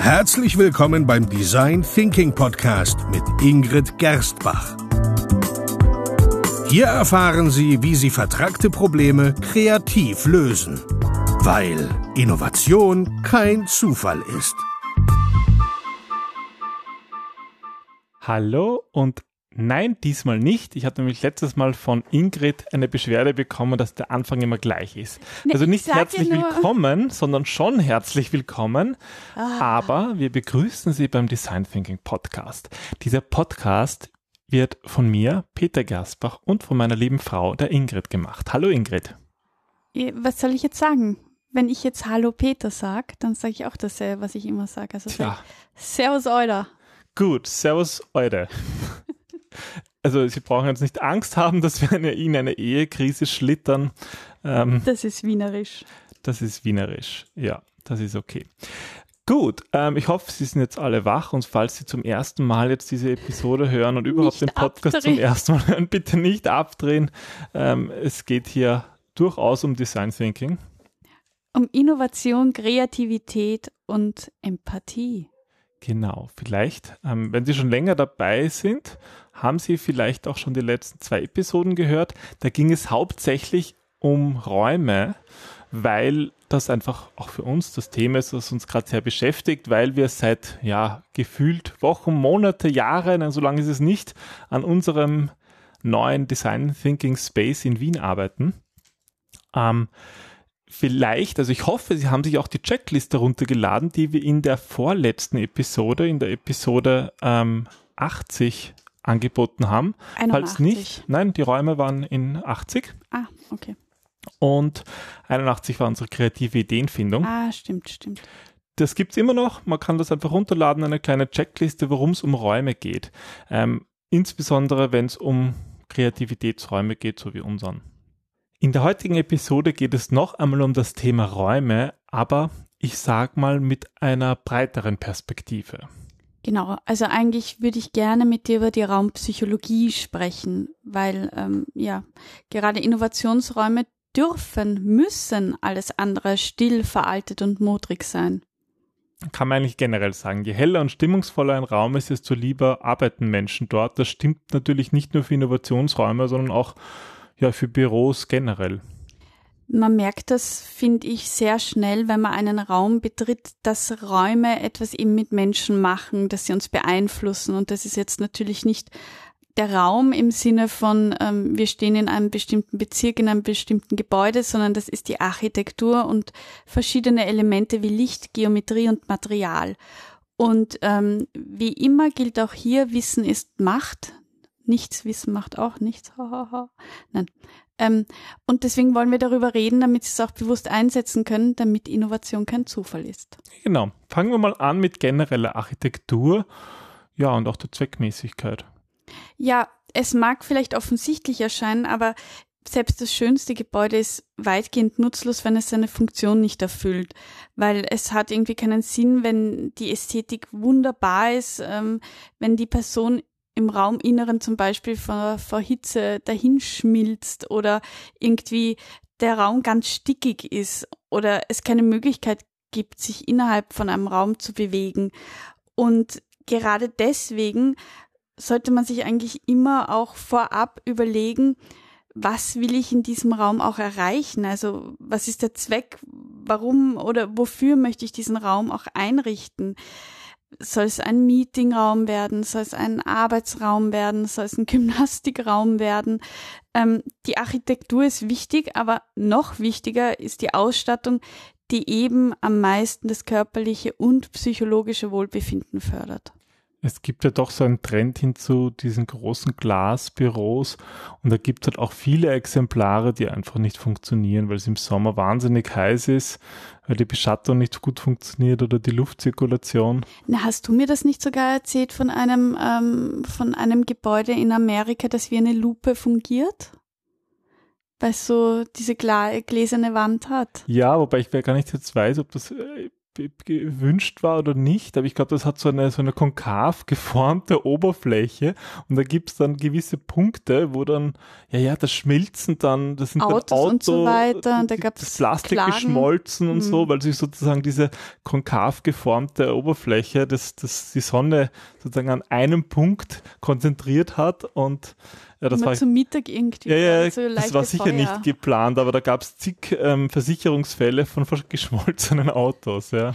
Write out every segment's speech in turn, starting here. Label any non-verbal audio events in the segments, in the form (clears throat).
Herzlich willkommen beim Design Thinking Podcast mit Ingrid Gerstbach. Hier erfahren Sie, wie Sie vertragte Probleme kreativ lösen, weil Innovation kein Zufall ist. Hallo und Nein, diesmal nicht. Ich hatte nämlich letztes Mal von Ingrid eine Beschwerde bekommen, dass der Anfang immer gleich ist. Nee, also nicht herzlich willkommen, sondern schon herzlich willkommen. Ah. Aber wir begrüßen Sie beim Design Thinking Podcast. Dieser Podcast wird von mir, Peter Gersbach und von meiner lieben Frau, der Ingrid, gemacht. Hallo Ingrid. Was soll ich jetzt sagen? Wenn ich jetzt Hallo Peter sage, dann sage ich auch dasselbe, was ich immer sage. Also Servus Euler. Gut, Servus Eude. Also Sie brauchen jetzt nicht Angst haben, dass wir eine, in eine Ehekrise schlittern. Ähm, das ist wienerisch. Das ist wienerisch, ja, das ist okay. Gut, ähm, ich hoffe, Sie sind jetzt alle wach und falls Sie zum ersten Mal jetzt diese Episode hören und überhaupt nicht den Podcast abdrehen. zum ersten Mal hören, (laughs) bitte nicht abdrehen. Ähm, es geht hier durchaus um Design Thinking. Um Innovation, Kreativität und Empathie. Genau, vielleicht, ähm, wenn Sie schon länger dabei sind, haben Sie vielleicht auch schon die letzten zwei Episoden gehört. Da ging es hauptsächlich um Räume, weil das einfach auch für uns das Thema ist, das uns gerade sehr beschäftigt, weil wir seit ja gefühlt Wochen, Monate, Jahre, nein, so lange ist es nicht, an unserem neuen Design Thinking Space in Wien arbeiten. Ähm, vielleicht, also ich hoffe, Sie haben sich auch die Checkliste runtergeladen, die wir in der vorletzten Episode, in der Episode ähm, 80 angeboten haben. 81. Falls nicht, nein, die Räume waren in 80. Ah, okay. Und 81 war unsere kreative Ideenfindung. Ah, stimmt, stimmt. Das gibt es immer noch. Man kann das einfach runterladen, eine kleine Checkliste, worum es um Räume geht. Ähm, insbesondere, wenn es um Kreativitätsräume geht, so wie unseren. In der heutigen Episode geht es noch einmal um das Thema Räume, aber ich sag mal mit einer breiteren Perspektive. Genau, also eigentlich würde ich gerne mit dir über die Raumpsychologie sprechen, weil ähm, ja gerade Innovationsräume dürfen, müssen alles andere still, veraltet und modrig sein. Kann man eigentlich generell sagen, je heller und stimmungsvoller ein Raum ist, desto lieber arbeiten Menschen dort. Das stimmt natürlich nicht nur für Innovationsräume, sondern auch ja, für Büros generell. Man merkt das, finde ich, sehr schnell, wenn man einen Raum betritt, dass Räume etwas eben mit Menschen machen, dass sie uns beeinflussen. Und das ist jetzt natürlich nicht der Raum im Sinne von, ähm, wir stehen in einem bestimmten Bezirk, in einem bestimmten Gebäude, sondern das ist die Architektur und verschiedene Elemente wie Licht, Geometrie und Material. Und ähm, wie immer gilt auch hier, Wissen ist Macht. Nichts Wissen macht auch nichts. Nein. Ähm, und deswegen wollen wir darüber reden, damit Sie es auch bewusst einsetzen können, damit Innovation kein Zufall ist. Genau. Fangen wir mal an mit genereller Architektur, ja, und auch der Zweckmäßigkeit. Ja, es mag vielleicht offensichtlich erscheinen, aber selbst das schönste Gebäude ist weitgehend nutzlos, wenn es seine Funktion nicht erfüllt, weil es hat irgendwie keinen Sinn, wenn die Ästhetik wunderbar ist, ähm, wenn die Person im Rauminneren zum Beispiel vor, vor Hitze dahinschmilzt oder irgendwie der Raum ganz stickig ist oder es keine Möglichkeit gibt, sich innerhalb von einem Raum zu bewegen. Und gerade deswegen sollte man sich eigentlich immer auch vorab überlegen, was will ich in diesem Raum auch erreichen? Also was ist der Zweck? Warum oder wofür möchte ich diesen Raum auch einrichten? Soll es ein Meetingraum werden, soll es ein Arbeitsraum werden, soll es ein (laughs) Gymnastikraum werden. Ähm, die Architektur ist wichtig, aber noch wichtiger ist die Ausstattung, die eben am meisten das körperliche und psychologische Wohlbefinden fördert. Es gibt ja doch so einen Trend hin zu diesen großen Glasbüros und da gibt es halt auch viele Exemplare, die einfach nicht funktionieren, weil es im Sommer wahnsinnig heiß ist, weil die Beschattung nicht gut funktioniert oder die Luftzirkulation. Na, hast du mir das nicht sogar erzählt von einem, ähm, von einem Gebäude in Amerika, das wie eine Lupe fungiert? Weil es so diese gläserne Wand hat. Ja, wobei ich gar nicht jetzt weiß, ob das äh, gewünscht war oder nicht, aber ich glaube, das hat so eine, so eine konkav geformte Oberfläche und da gibt es dann gewisse Punkte, wo dann, ja, ja, das Schmilzen dann, das sind Autos dann Auto, und so weiter, und da gab's das Plastik Klagen. geschmolzen und Mhm. so, weil sich sozusagen diese konkav geformte Oberfläche, das, das die Sonne sozusagen an einem Punkt konzentriert hat und ja, das Immer war zum Mittag irgendwie. ja, ja, so das war sicher Feuer. nicht geplant, aber da gab es zig ähm, Versicherungsfälle von geschmolzenen Autos, ja.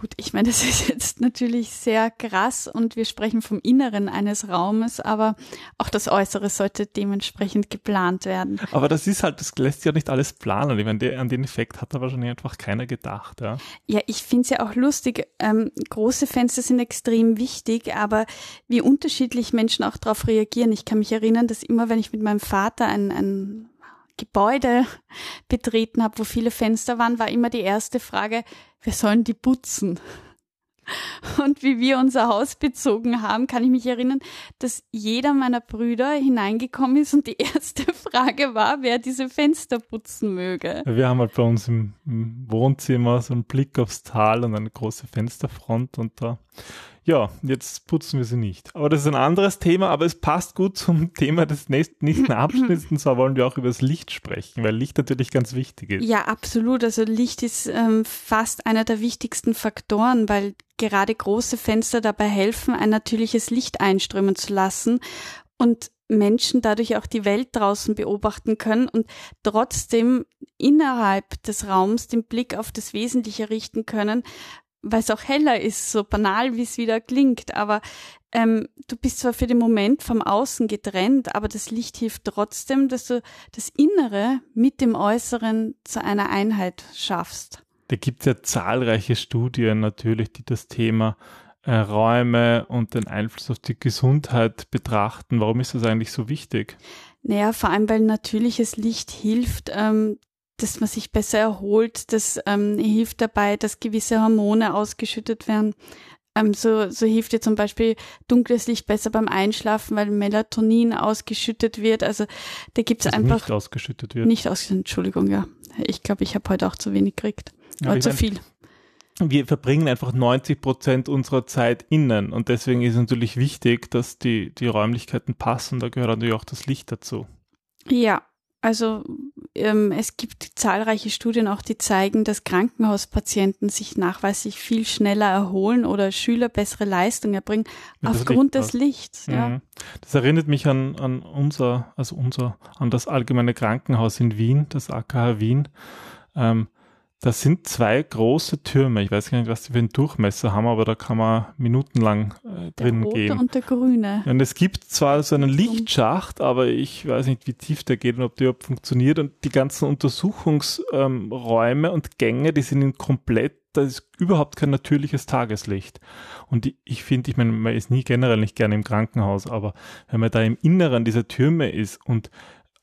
Gut, ich meine, das (laughs) ist jetzt natürlich sehr krass und wir sprechen vom Inneren eines Raumes, aber auch das Äußere sollte dementsprechend geplant werden. Aber das ist halt, das lässt sich ja nicht alles planen. Ich meine, an den Effekt hat da wahrscheinlich einfach keiner gedacht, ja. Ja, ich finde es ja auch lustig. Ähm, große Fenster sind extrem wichtig, aber wie unterschiedlich Menschen auch darauf reagieren. Ich kann mich erinnern, dass immer, wenn ich mit meinem Vater ein, ein Gebäude betreten habe, wo viele Fenster waren, war immer die erste Frage, wir sollen die putzen. Und wie wir unser Haus bezogen haben, kann ich mich erinnern, dass jeder meiner Brüder hineingekommen ist und die erste (laughs) Frage war, wer diese Fenster putzen möge. Wir haben halt bei uns im, im Wohnzimmer so einen Blick aufs Tal und eine große Fensterfront und da, ja, jetzt putzen wir sie nicht. Aber das ist ein anderes Thema, aber es passt gut zum (laughs) Thema des nächsten, nächsten Abschnitts und zwar wollen wir auch über das Licht sprechen, weil Licht natürlich ganz wichtig ist. Ja, absolut. Also Licht ist ähm, fast einer der wichtigsten Faktoren, weil gerade große Fenster dabei helfen, ein natürliches Licht einströmen zu lassen und Menschen dadurch auch die Welt draußen beobachten können und trotzdem innerhalb des Raums den Blick auf das Wesentliche richten können, weil es auch heller ist, so banal wie es wieder klingt. Aber ähm, du bist zwar für den Moment vom Außen getrennt, aber das Licht hilft trotzdem, dass du das Innere mit dem Äußeren zu einer Einheit schaffst. Da gibt es ja zahlreiche Studien natürlich, die das Thema äh, Räume und den Einfluss auf die Gesundheit betrachten. Warum ist das eigentlich so wichtig? Naja, vor allem, weil natürliches Licht hilft, ähm, dass man sich besser erholt, das ähm, hilft dabei, dass gewisse Hormone ausgeschüttet werden. Ähm, so, so hilft dir zum Beispiel dunkles Licht besser beim Einschlafen, weil Melatonin ausgeschüttet wird. Also da gibt's Das einfach nicht ausgeschüttet wird. nicht aus. Entschuldigung, ja. Ich glaube, ich habe heute auch zu wenig gekriegt. Aber Oder zu viel. wir verbringen einfach 90 Prozent unserer Zeit innen und deswegen ist es natürlich wichtig, dass die, die Räumlichkeiten passen. Da gehört natürlich auch das Licht dazu. Ja, also ähm, es gibt zahlreiche Studien auch, die zeigen, dass Krankenhauspatienten sich nachweislich viel schneller erholen oder Schüler bessere Leistung erbringen das aufgrund Licht des Lichts. Ja. Mhm. Das erinnert mich an, an unser, also unser, an das allgemeine Krankenhaus in Wien, das AKH Wien. Ähm, das sind zwei große Türme. Ich weiß gar nicht, was die für einen Durchmesser haben, aber da kann man minutenlang äh, Der drin rote gehen. und der grüne. Und es gibt zwar so einen Lichtschacht, aber ich weiß nicht, wie tief der geht und ob der überhaupt funktioniert. Und die ganzen Untersuchungsräume und Gänge, die sind in komplett, da ist überhaupt kein natürliches Tageslicht. Und die, ich finde, ich meine, man ist nie generell nicht gerne im Krankenhaus, aber wenn man da im Inneren dieser Türme ist und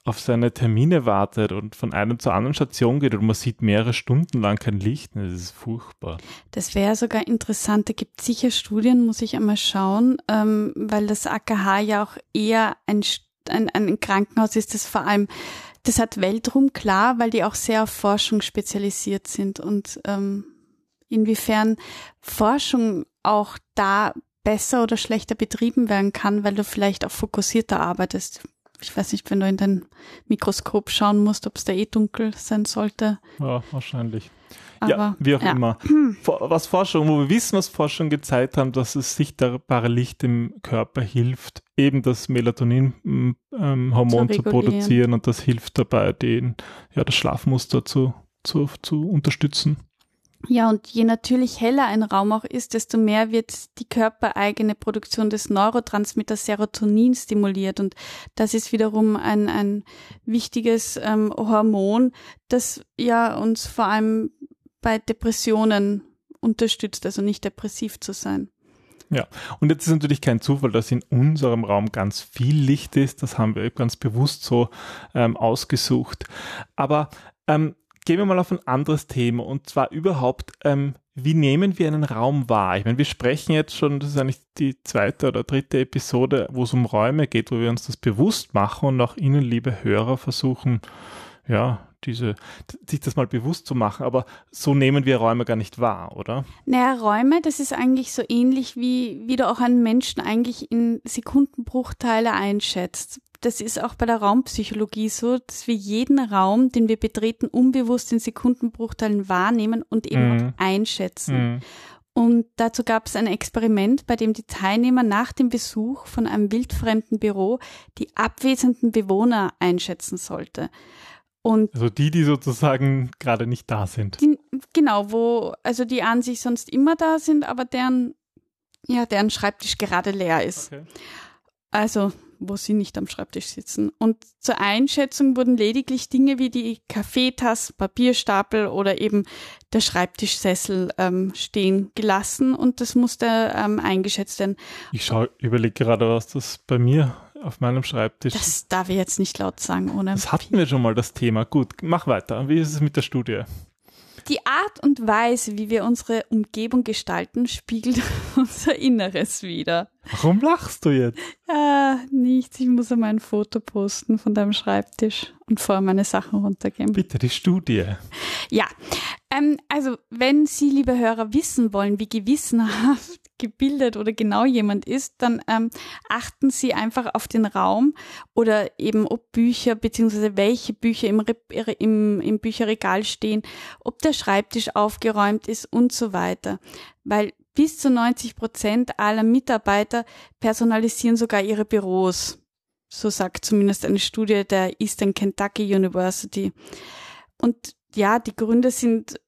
auf seine Termine wartet und von einer zur anderen Station geht und man sieht mehrere Stunden lang kein Licht, das ist furchtbar. Das wäre sogar interessant. Da gibt sicher Studien, muss ich einmal schauen, ähm, weil das AKH ja auch eher ein, ein, ein Krankenhaus ist, das vor allem, das hat Weltruhm, klar, weil die auch sehr auf Forschung spezialisiert sind und ähm, inwiefern Forschung auch da besser oder schlechter betrieben werden kann, weil du vielleicht auch fokussierter arbeitest. Ich weiß nicht, wenn du in dein Mikroskop schauen musst, ob es da eh dunkel sein sollte. Ja, wahrscheinlich. Aber ja, wie auch ja. immer. (clears throat) Was Forschung, wo wir wissen, was Forschung gezeigt haben, dass das sichtbare Licht im Körper hilft, eben das Melatonin-Hormon Zu zu, regulieren. produzieren und das hilft dabei, den, ja, das Schlafmuster zu, zu, zu unterstützen. Ja, und je natürlich heller ein Raum auch ist, desto mehr wird die körpereigene Produktion des Neurotransmitters Serotonin stimuliert. Und das ist wiederum ein, ein wichtiges ähm, Hormon, das ja uns vor allem bei Depressionen unterstützt, also nicht depressiv zu sein. Und jetzt ist natürlich kein Zufall, dass in unserem Raum ganz viel Licht ist. Das haben wir ganz bewusst so ähm, ausgesucht. Aber ähm, gehen wir mal auf ein anderes Thema und zwar überhaupt, ähm, wie nehmen wir einen Raum wahr? Ich meine, wir sprechen jetzt schon, das ist eigentlich die zweite oder dritte Episode, wo es um Räume geht, wo wir uns das bewusst machen und auch Ihnen, liebe Hörer, versuchen, ja, diese, sich das mal bewusst zu machen. Aber so nehmen wir Räume gar nicht wahr, oder? Naja, Räume, das ist eigentlich so ähnlich wie, wie du auch einen Menschen eigentlich in Sekundenbruchteile einschätzt. Das ist auch bei der Raumpsychologie so, dass wir jeden Raum, den wir betreten, unbewusst in Sekundenbruchteilen wahrnehmen und eben mhm. auch einschätzen. Mhm. Und dazu gab es ein Experiment, bei dem die Teilnehmer nach dem Besuch von einem wildfremden Büro die abwesenden Bewohner einschätzen sollte. Und also die, die sozusagen gerade nicht da sind. Die, genau, wo, also die an sich sonst immer da sind, aber deren, ja, deren Schreibtisch gerade leer ist. Okay. Also wo sie nicht am Schreibtisch sitzen. Und zur Einschätzung wurden lediglich Dinge wie die Kaffeetasse, Papierstapel oder eben der Schreibtischsessel ähm, stehen gelassen und das musste ähm, eingeschätzt werden. Ich schaue, überlege gerade, was das bei mir auf meinem Schreibtisch. Das darf ich jetzt nicht laut sagen, ohne. Das hatten wir schon mal das Thema. Gut, mach weiter. Wie ist es mit der Studie? Die Art und Weise, wie wir unsere Umgebung gestalten, spiegelt (laughs) unser Inneres wieder. Warum lachst du jetzt? Ah, nichts. Ich muss einmal ein Foto posten von deinem Schreibtisch und vorher meine Sachen runtergeben. Bitte, die Studie. Ja, ähm, also wenn Sie, liebe Hörer, wissen wollen, wie gewissenhaft gebildet oder genau jemand ist, dann ähm, achten Sie einfach auf den Raum oder eben ob Bücher beziehungsweise welche Bücher im, im, im Bücherregal stehen, ob der Schreibtisch aufgeräumt ist und so weiter. Weil bis zu 90 Prozent aller Mitarbeiter personalisieren sogar ihre Büros. So sagt zumindest eine Studie der Eastern Kentucky University. Und ja, die Gründe sind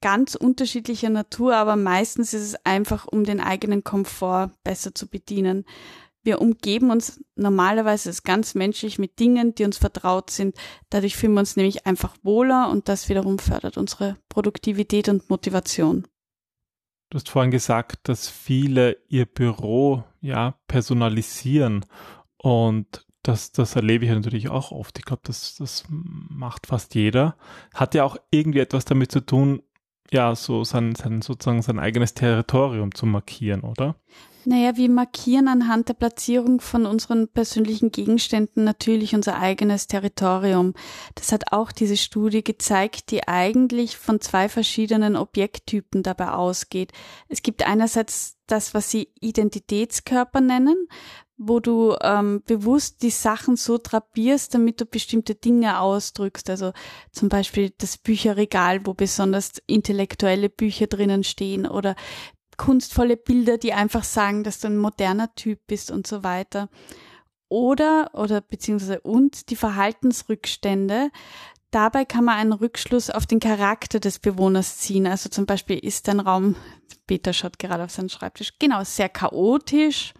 ganz unterschiedlicher Natur, aber meistens ist es einfach, um den eigenen Komfort besser zu bedienen. Wir umgeben uns normalerweise ist ganz menschlich mit Dingen, die uns vertraut sind. Dadurch fühlen wir uns nämlich einfach wohler und das wiederum fördert unsere Produktivität und Motivation. Du hast vorhin gesagt, dass viele ihr Büro ja personalisieren und das, das erlebe ich natürlich auch oft. Ich glaube, das, das macht fast jeder. Hat ja auch irgendwie etwas damit zu tun, ja, so sein, sein, sozusagen sein eigenes Territorium zu markieren, oder? Naja, wir markieren anhand der Platzierung von unseren persönlichen Gegenständen natürlich unser eigenes Territorium. Das hat auch diese Studie gezeigt, die eigentlich von zwei verschiedenen Objekttypen dabei ausgeht. Es gibt einerseits das, was sie Identitätskörper nennen, wo du ähm, bewusst die Sachen so drapierst, damit du bestimmte Dinge ausdrückst. Also zum Beispiel das Bücherregal, wo besonders intellektuelle Bücher drinnen stehen oder kunstvolle Bilder, die einfach sagen, dass du ein moderner Typ bist und so weiter. Oder, oder beziehungsweise und die Verhaltensrückstände. Dabei kann man einen Rückschluss auf den Charakter des Bewohners ziehen. Also zum Beispiel ist dein Raum, Peter schaut gerade auf seinen Schreibtisch, genau, sehr chaotisch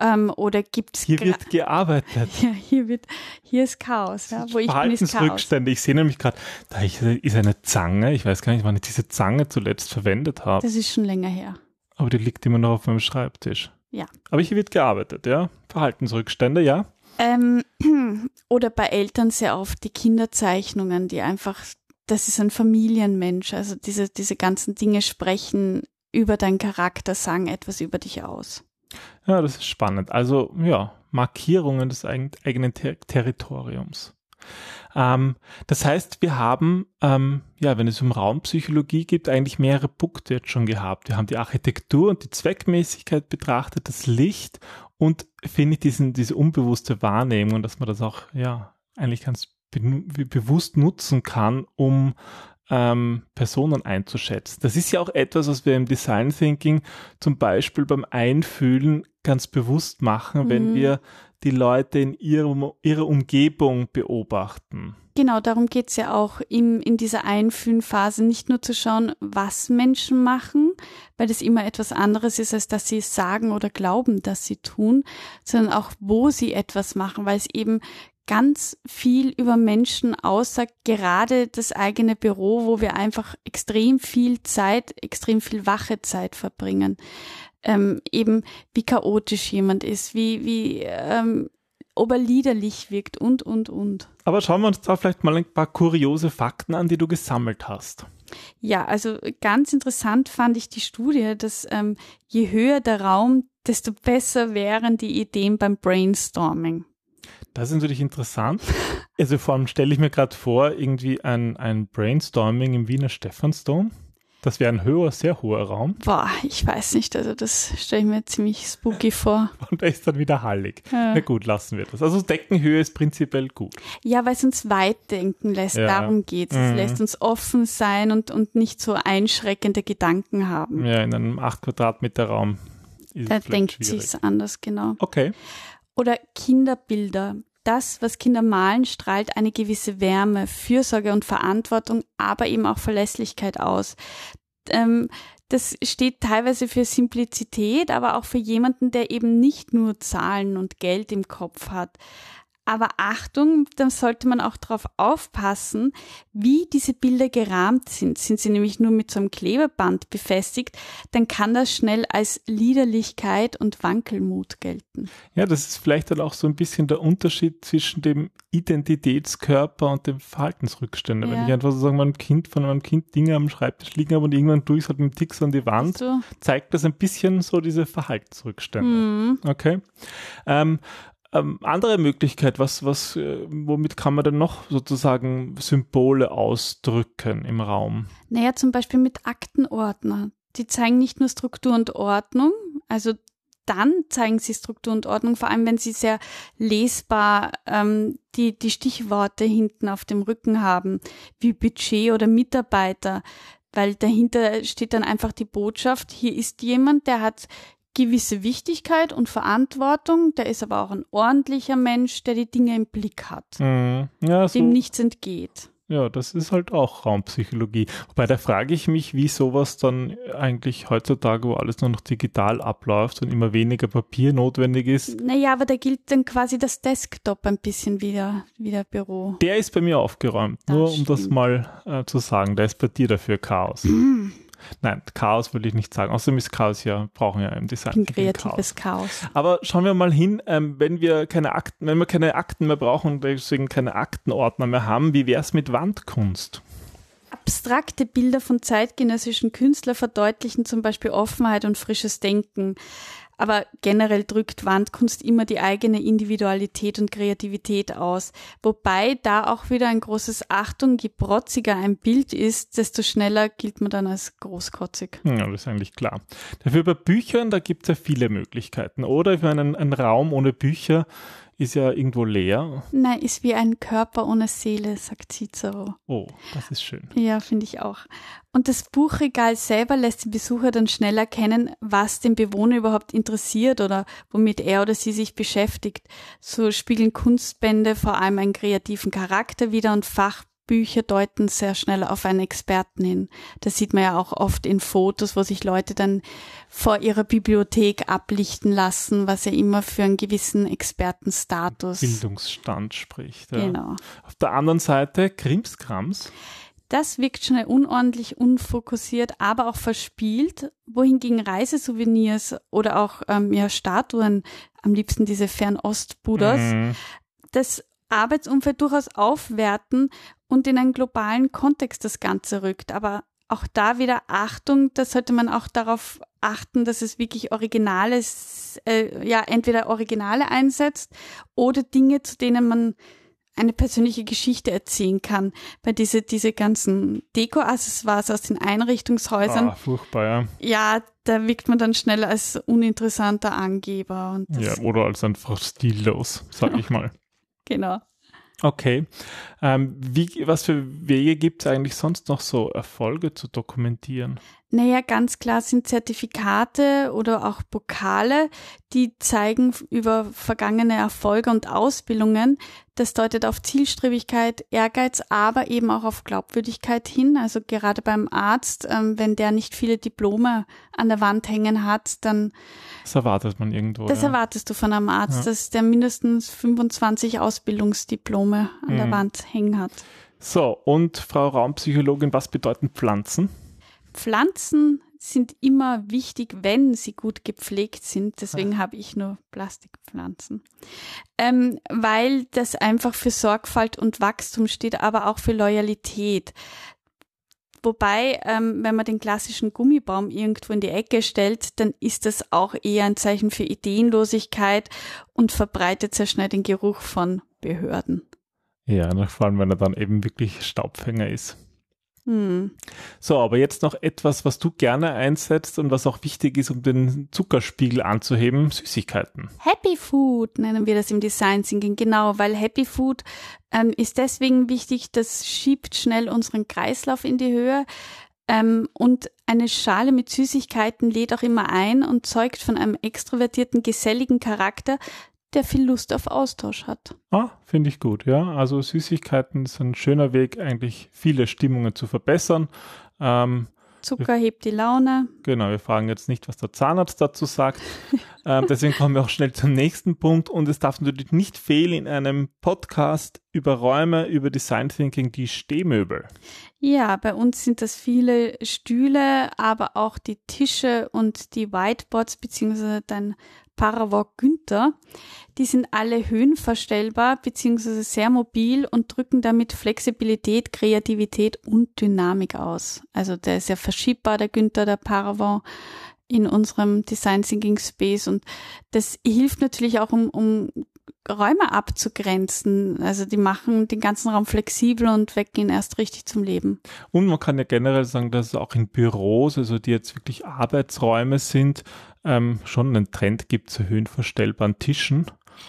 ähm, oder gibt's Hier wird gearbeitet. (laughs) Ja, hier wird, hier ist Chaos. Ja, wo ich bin, ist Chaos. Ich sehe nämlich gerade, da ist eine Zange. Ich weiß gar nicht, wann ich diese Zange zuletzt verwendet habe. Das ist schon länger her. Aber die liegt immer noch auf meinem Schreibtisch. Ja. Aber hier wird gearbeitet, ja. Verhaltensrückstände, ja. Ähm, (clears throat) oder bei Eltern sehr oft die Kinderzeichnungen, die einfach, das ist ein Familienmensch. Also diese, diese ganzen Dinge sprechen über deinen Charakter, sagen etwas über dich aus. Ja, das ist spannend. Also ja, Markierungen des eigenen Ter Territoriums. Ähm, das heißt, wir haben, ähm, ja, wenn es um Raumpsychologie geht, eigentlich mehrere Punkte jetzt schon gehabt. Wir haben die Architektur und die Zweckmäßigkeit betrachtet, das Licht und finde ich diesen, diese unbewusste Wahrnehmung, dass man das auch, ja, eigentlich ganz be bewusst nutzen kann, um ähm, Personen einzuschätzen. Das ist ja auch etwas, was wir im Design Thinking zum Beispiel beim Einfühlen ganz bewusst machen, mhm. wenn wir die Leute in ihrem, ihrer Umgebung beobachten. Genau, darum geht's ja auch im, in dieser Einfühlenphase, nicht nur zu schauen, was Menschen machen, weil das immer etwas anderes ist, als dass sie sagen oder glauben, dass sie tun, sondern auch, wo sie etwas machen, weil es eben ganz viel über Menschen aussagt, gerade das eigene Büro, wo wir einfach extrem viel Zeit, extrem viel wache Zeit verbringen. Ähm, eben wie chaotisch jemand ist, wie, wie ähm, ob er liederlich wirkt und, und, und. Aber schauen wir uns da vielleicht mal ein paar kuriose Fakten an, die du gesammelt hast. Ja, also ganz interessant fand ich die Studie, dass ähm, je höher der Raum, desto besser wären die Ideen beim Brainstorming. Das ist natürlich interessant. Also vor allem stelle ich mir gerade vor, irgendwie ein, ein Brainstorming im Wiener Stephansdom. Das wäre ein höher, sehr hoher Raum. Boah, ich weiß nicht, also das stelle ich mir ziemlich spooky vor. (laughs) Und da ist dann wieder hallig. Ja. Na gut, lassen wir das. Also Deckenhöhe ist prinzipiell gut. Ja, weil es uns weit denken lässt, ja. darum geht es. Mhm. Es lässt uns offen sein und, und nicht so einschreckende Gedanken haben. Ja, in einem 8 Quadratmeter Raum. Ist da denkt sich anders, genau. Okay. Oder Kinderbilder. Das, was Kinder malen, strahlt eine gewisse Wärme, Fürsorge und Verantwortung, aber eben auch Verlässlichkeit aus. Ähm, das steht teilweise für Simplizität, aber auch für jemanden, der eben nicht nur Zahlen und Geld im Kopf hat. Aber Achtung, da sollte man auch darauf aufpassen, wie diese Bilder gerahmt sind. Sind sie nämlich nur mit so einem Klebeband befestigt, dann kann das schnell als Liederlichkeit und Wankelmut gelten. Ja, das ist vielleicht dann auch so ein bisschen der Unterschied zwischen dem Identitätskörper und dem Verhaltensrückständer. Ja. Wenn ich einfach so sagen, mein Kind von meinem Kind Dinge am Schreibtisch liegen habe und irgendwann durch halt mit dem Tix an die Wand, so. zeigt das ein bisschen so diese Verhaltensrückstände. Mhm. Okay. Ähm, ähm, andere Möglichkeit, was, was, äh, womit kann man denn noch sozusagen Symbole ausdrücken im Raum? Naja, zum Beispiel mit Aktenordner. Die zeigen nicht nur Struktur und Ordnung, also dann zeigen sie Struktur und Ordnung, vor allem wenn sie sehr lesbar ähm, die, die Stichworte hinten auf dem Rücken haben, wie Budget oder Mitarbeiter, weil dahinter steht dann einfach die Botschaft, hier ist jemand, der hat gewisse Wichtigkeit und Verantwortung, der ist aber auch ein ordentlicher Mensch, der die Dinge im Blick hat, mhm. ja, so, dem nichts entgeht. Ja, das ist halt auch Raumpsychologie. Wobei da frage ich mich, wie sowas dann eigentlich heutzutage, wo alles nur noch digital abläuft und immer weniger Papier notwendig ist. Naja, aber da gilt dann quasi das Desktop ein bisschen wieder, wieder Büro. Der ist bei mir aufgeräumt, das nur um stimmt. das mal äh, zu sagen. Der ist bei dir dafür Chaos. Mhm. Nein, Chaos würde ich nicht sagen. Außerdem ist Chaos ja, brauchen ja im Design. Ein kreatives Chaos. Chaos. Aber schauen wir mal hin, ähm, wenn wir keine Akten, wenn wir keine Akten mehr brauchen und deswegen keine Aktenordner mehr haben, wie wäre es mit Wandkunst? Abstrakte Bilder von zeitgenössischen Künstlern verdeutlichen zum Beispiel Offenheit und frisches Denken. Aber generell drückt Wandkunst immer die eigene Individualität und Kreativität aus. Wobei da auch wieder ein großes Achtung, je protziger ein Bild ist, desto schneller gilt man dann als großkotzig. Ja, das ist eigentlich klar. Dafür bei Büchern, da gibt es ja viele Möglichkeiten. Oder ich meine, ein, ein Raum ohne Bücher ist ja irgendwo leer. Nein, ist wie ein Körper ohne Seele, sagt Cicero. Oh, das ist schön. Ja, finde ich auch. Und das Buchregal selber lässt den Besucher dann schnell erkennen, was den Bewohner überhaupt interessiert oder womit er oder sie sich beschäftigt. So spiegeln Kunstbände vor allem einen kreativen Charakter wider und Fach Bücher deuten sehr schnell auf einen Experten hin. Das sieht man ja auch oft in Fotos, wo sich Leute dann vor ihrer Bibliothek ablichten lassen, was ja immer für einen gewissen Expertenstatus. Bildungsstand spricht. Ja. Genau. Auf der anderen Seite Krimskrams. Das wirkt schnell unordentlich, unfokussiert, aber auch verspielt, wohingegen Reisesouvenirs oder auch ähm, ja, Statuen, am liebsten diese Fernost-Buddhas, mhm. das Arbeitsumfeld durchaus aufwerten und in einen globalen Kontext das Ganze rückt. Aber auch da wieder Achtung, da sollte man auch darauf achten, dass es wirklich Originales, äh, ja, entweder Originale einsetzt oder Dinge, zu denen man eine persönliche Geschichte erzählen kann. Bei diese, diese ganzen Deko-Accessoires aus den Einrichtungshäusern. Ah, furchtbar, ja. Ja, da wirkt man dann schnell als uninteressanter Angeber. Und ja, oder als einfach stillos, sag ich mal. genau. Okay. Ähm, wie, was für Wege gibt es eigentlich sonst noch so, Erfolge zu dokumentieren? Naja, ganz klar sind Zertifikate oder auch Pokale, die zeigen über vergangene Erfolge und Ausbildungen. Das deutet auf Zielstrebigkeit, Ehrgeiz, aber eben auch auf Glaubwürdigkeit hin. Also gerade beim Arzt, ähm, wenn der nicht viele Diplome an der Wand hängen hat, dann. Das erwartet man irgendwo. Das ja. erwartest du von einem Arzt, ja. dass der mindestens 25 Ausbildungsdiplome an mhm. der Wand hängen hat. So, und Frau Raumpsychologin, was bedeuten Pflanzen? Pflanzen sind immer wichtig, wenn sie gut gepflegt sind. Deswegen habe ich nur Plastikpflanzen. Ähm, weil das einfach für Sorgfalt und Wachstum steht, aber auch für Loyalität. Wobei, ähm, wenn man den klassischen Gummibaum irgendwo in die Ecke stellt, dann ist das auch eher ein Zeichen für Ideenlosigkeit und verbreitet sehr schnell den Geruch von Behörden. Ja, vor allem, wenn er dann eben wirklich Staubfänger ist. Hm. So, aber jetzt noch etwas, was du gerne einsetzt und was auch wichtig ist, um den Zuckerspiegel anzuheben, Süßigkeiten. Happy Food nennen wir das im Design Thinking, genau, weil Happy Food ähm, ist deswegen wichtig, das schiebt schnell unseren Kreislauf in die Höhe. Ähm, und eine Schale mit Süßigkeiten lädt auch immer ein und zeugt von einem extrovertierten, geselligen Charakter, der viel Lust auf Austausch hat. Ah, finde ich gut, ja. Also Süßigkeiten ist ein schöner Weg, eigentlich viele Stimmungen zu verbessern. Ähm, Zucker hebt die Laune. Genau, wir fragen jetzt nicht, was der Zahnarzt dazu sagt. (laughs) ähm, deswegen kommen wir auch schnell zum nächsten Punkt. Und es darf natürlich nicht fehlen in einem Podcast über Räume, über Design Thinking, die Stehmöbel. Ja, bei uns sind das viele Stühle, aber auch die Tische und die Whiteboards beziehungsweise dein Paravok Günther. Die sind alle höhenverstellbar bzw. sehr mobil und drücken damit Flexibilität, Kreativität und Dynamik aus. Also der ist ja verschiebbar, der Günther, der Paravent in unserem Design Thinking Space und das hilft natürlich auch, um, um Räume abzugrenzen. Also die machen den ganzen Raum flexibel und wecken ihn erst richtig zum Leben. Und man kann ja generell sagen, dass es auch in Büros, also die jetzt wirklich Arbeitsräume sind, ähm, schon einen Trend gibt zu höhenverstellbaren Tischen.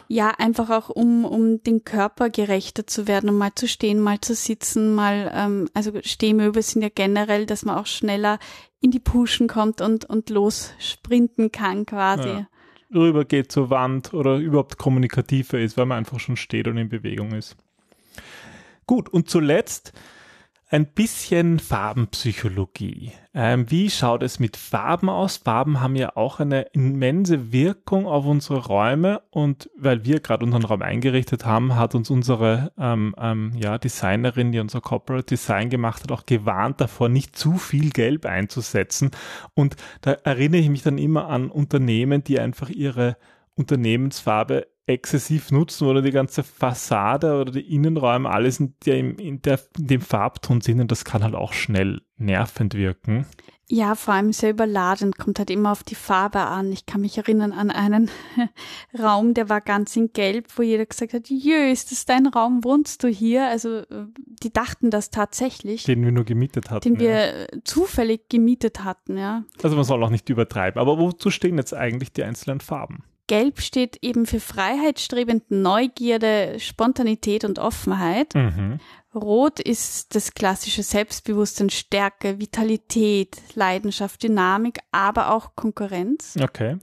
Ja, einfach auch um, um den Körper gerechter zu werden, um mal zu stehen, mal zu sitzen, mal, ähm, also Stehmöbel sind ja generell, dass man auch schneller in die Puschen kommt und, und lossprinten kann quasi. Ja rübergeht zur Wand oder überhaupt kommunikativer ist, weil man einfach schon steht und in Bewegung ist. Gut, und zuletzt ein bisschen Farbenpsychologie. Ähm, wie schaut es mit Farben aus? Farben haben ja auch eine immense Wirkung auf unsere Räume und weil wir gerade unseren Raum eingerichtet haben, hat uns unsere ähm, ähm, ja, Designerin, die unser Corporate Design gemacht hat, auch gewarnt davor, nicht zu viel Gelb einzusetzen. Und da erinnere ich mich dann immer an Unternehmen, die einfach ihre Unternehmensfarbe exzessiv nutzen oder die ganze Fassade oder die Innenräume, alles in, der, in, der, in dem Farbton sind und das kann halt auch schnell nervend wirken. Ja, vor allem sehr überladend, kommt halt immer auf die Farbe an. Ich kann mich erinnern an einen (laughs) Raum, der war ganz in Gelb, wo jeder gesagt hat, jö, ist das dein Raum, wohnst du hier? Also äh, die dachten das tatsächlich. Den wir nur gemietet hatten. Den wir ja. zufällig gemietet hatten, ja. Also man soll auch nicht übertreiben. Aber wozu stehen jetzt eigentlich die einzelnen Farben? Gelb steht eben für freiheitsstrebend Neugierde, Spontanität und Offenheit. Mhm. Rot ist das klassische Selbstbewusstsein, Stärke, Vitalität, Leidenschaft, Dynamik, aber auch Konkurrenz. Okay.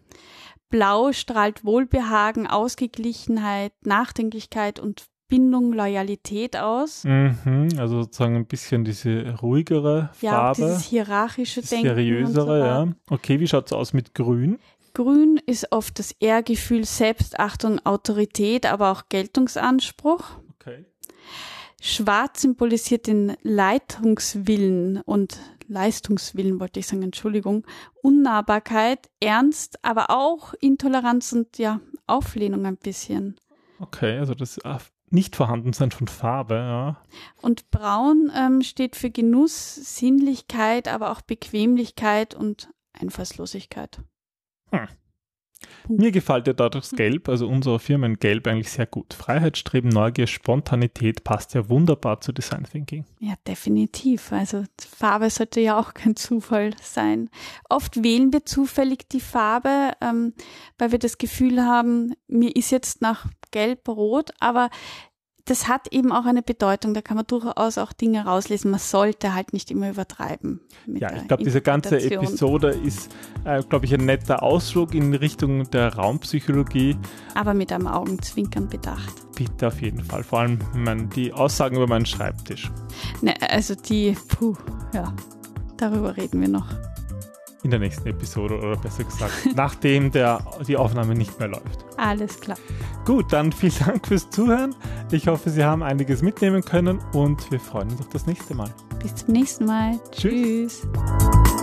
Blau strahlt Wohlbehagen, Ausgeglichenheit, Nachdenklichkeit und Bindung, Loyalität aus. Mhm, also sozusagen ein bisschen diese ruhigere Farbe. Ja, dieses hierarchische Denken. Seriösere, so ja. Okay, wie schaut es aus mit Grün? Grün ist oft das Ehrgefühl, Selbstachtung, Autorität, aber auch Geltungsanspruch. Okay. Schwarz symbolisiert den Leitungswillen und Leistungswillen, wollte ich sagen, Entschuldigung, Unnahbarkeit, Ernst, aber auch Intoleranz und ja, Auflehnung ein bisschen. Okay, also das Nicht-Vorhandensein von Farbe, ja. Und Braun ähm, steht für Genuss, Sinnlichkeit, aber auch Bequemlichkeit und Einfallslosigkeit. Hm. Mir gefällt ja da das Gelb, also unser Firmengelb eigentlich sehr gut. Freiheitsstreben, Neugier, Spontanität passt ja wunderbar zu Design Thinking. Ja, definitiv. Also Farbe sollte ja auch kein Zufall sein. Oft wählen wir zufällig die Farbe, ähm, weil wir das Gefühl haben, mir ist jetzt nach Gelb-Rot, aber das hat eben auch eine Bedeutung. Da kann man durchaus auch Dinge rauslesen. Man sollte halt nicht immer übertreiben. Ja, ich glaube, diese ganze Episode ist, äh, glaube ich, ein netter Ausflug in Richtung der Raumpsychologie. Aber mit einem Augenzwinkern bedacht. Bitte auf jeden Fall. Vor allem mein, die Aussagen über meinen Schreibtisch. Ne, also die, puh, ja, darüber reden wir noch in der nächsten Episode oder besser gesagt, (laughs) nachdem der, die Aufnahme nicht mehr läuft. Alles klar. Gut, dann vielen Dank fürs Zuhören. Ich hoffe, Sie haben einiges mitnehmen können und wir freuen uns auf das nächste Mal. Bis zum nächsten Mal. Tschüss. Tschüss.